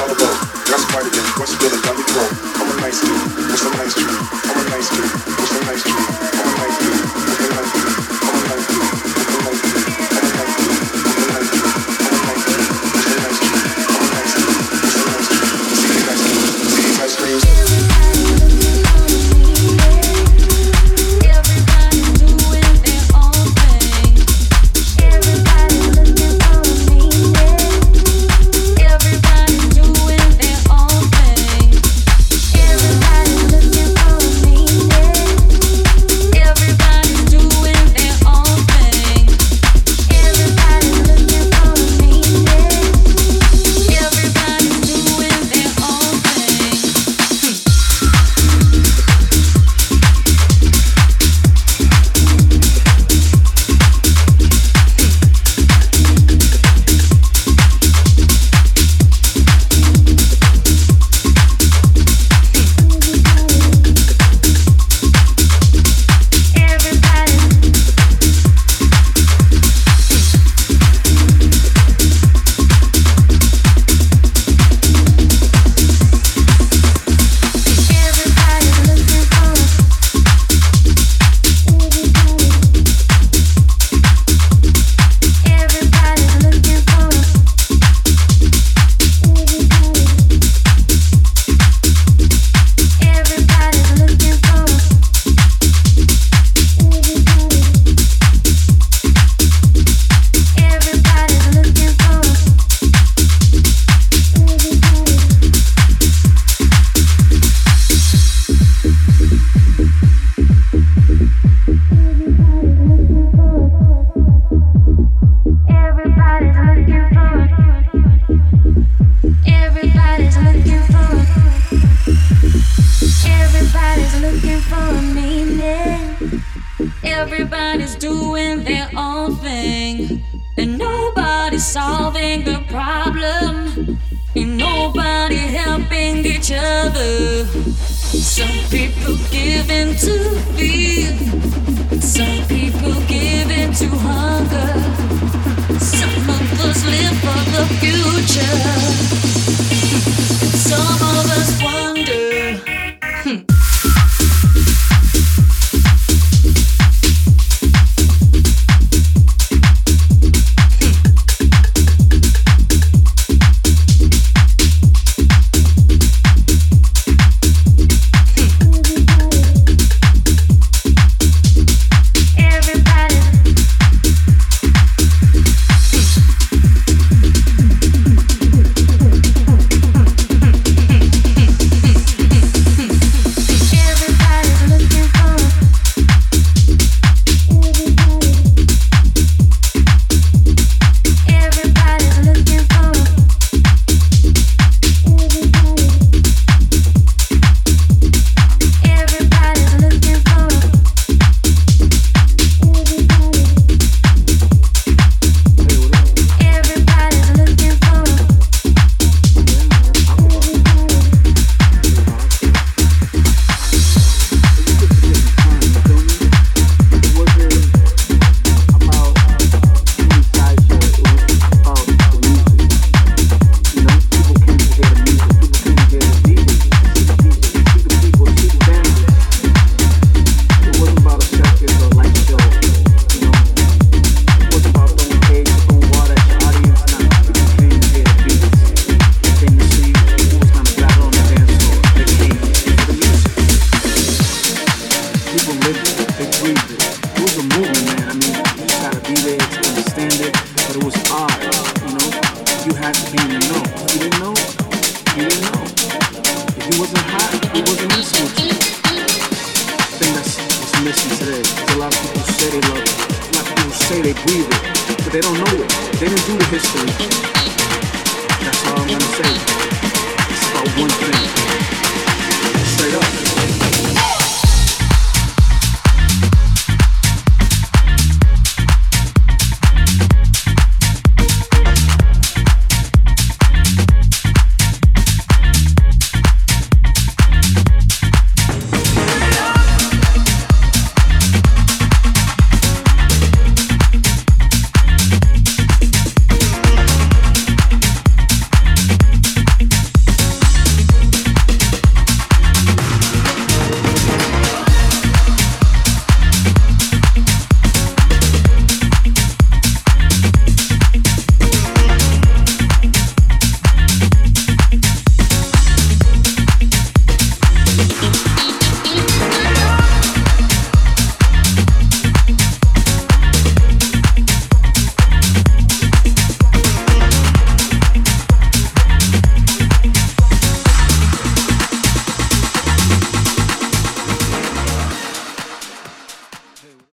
That's quite a bit. What's feeling? Got me grown. I'm a nice dude. What's a nice dude? I'm a nice dude. What's a nice dude? I'm a nice dude.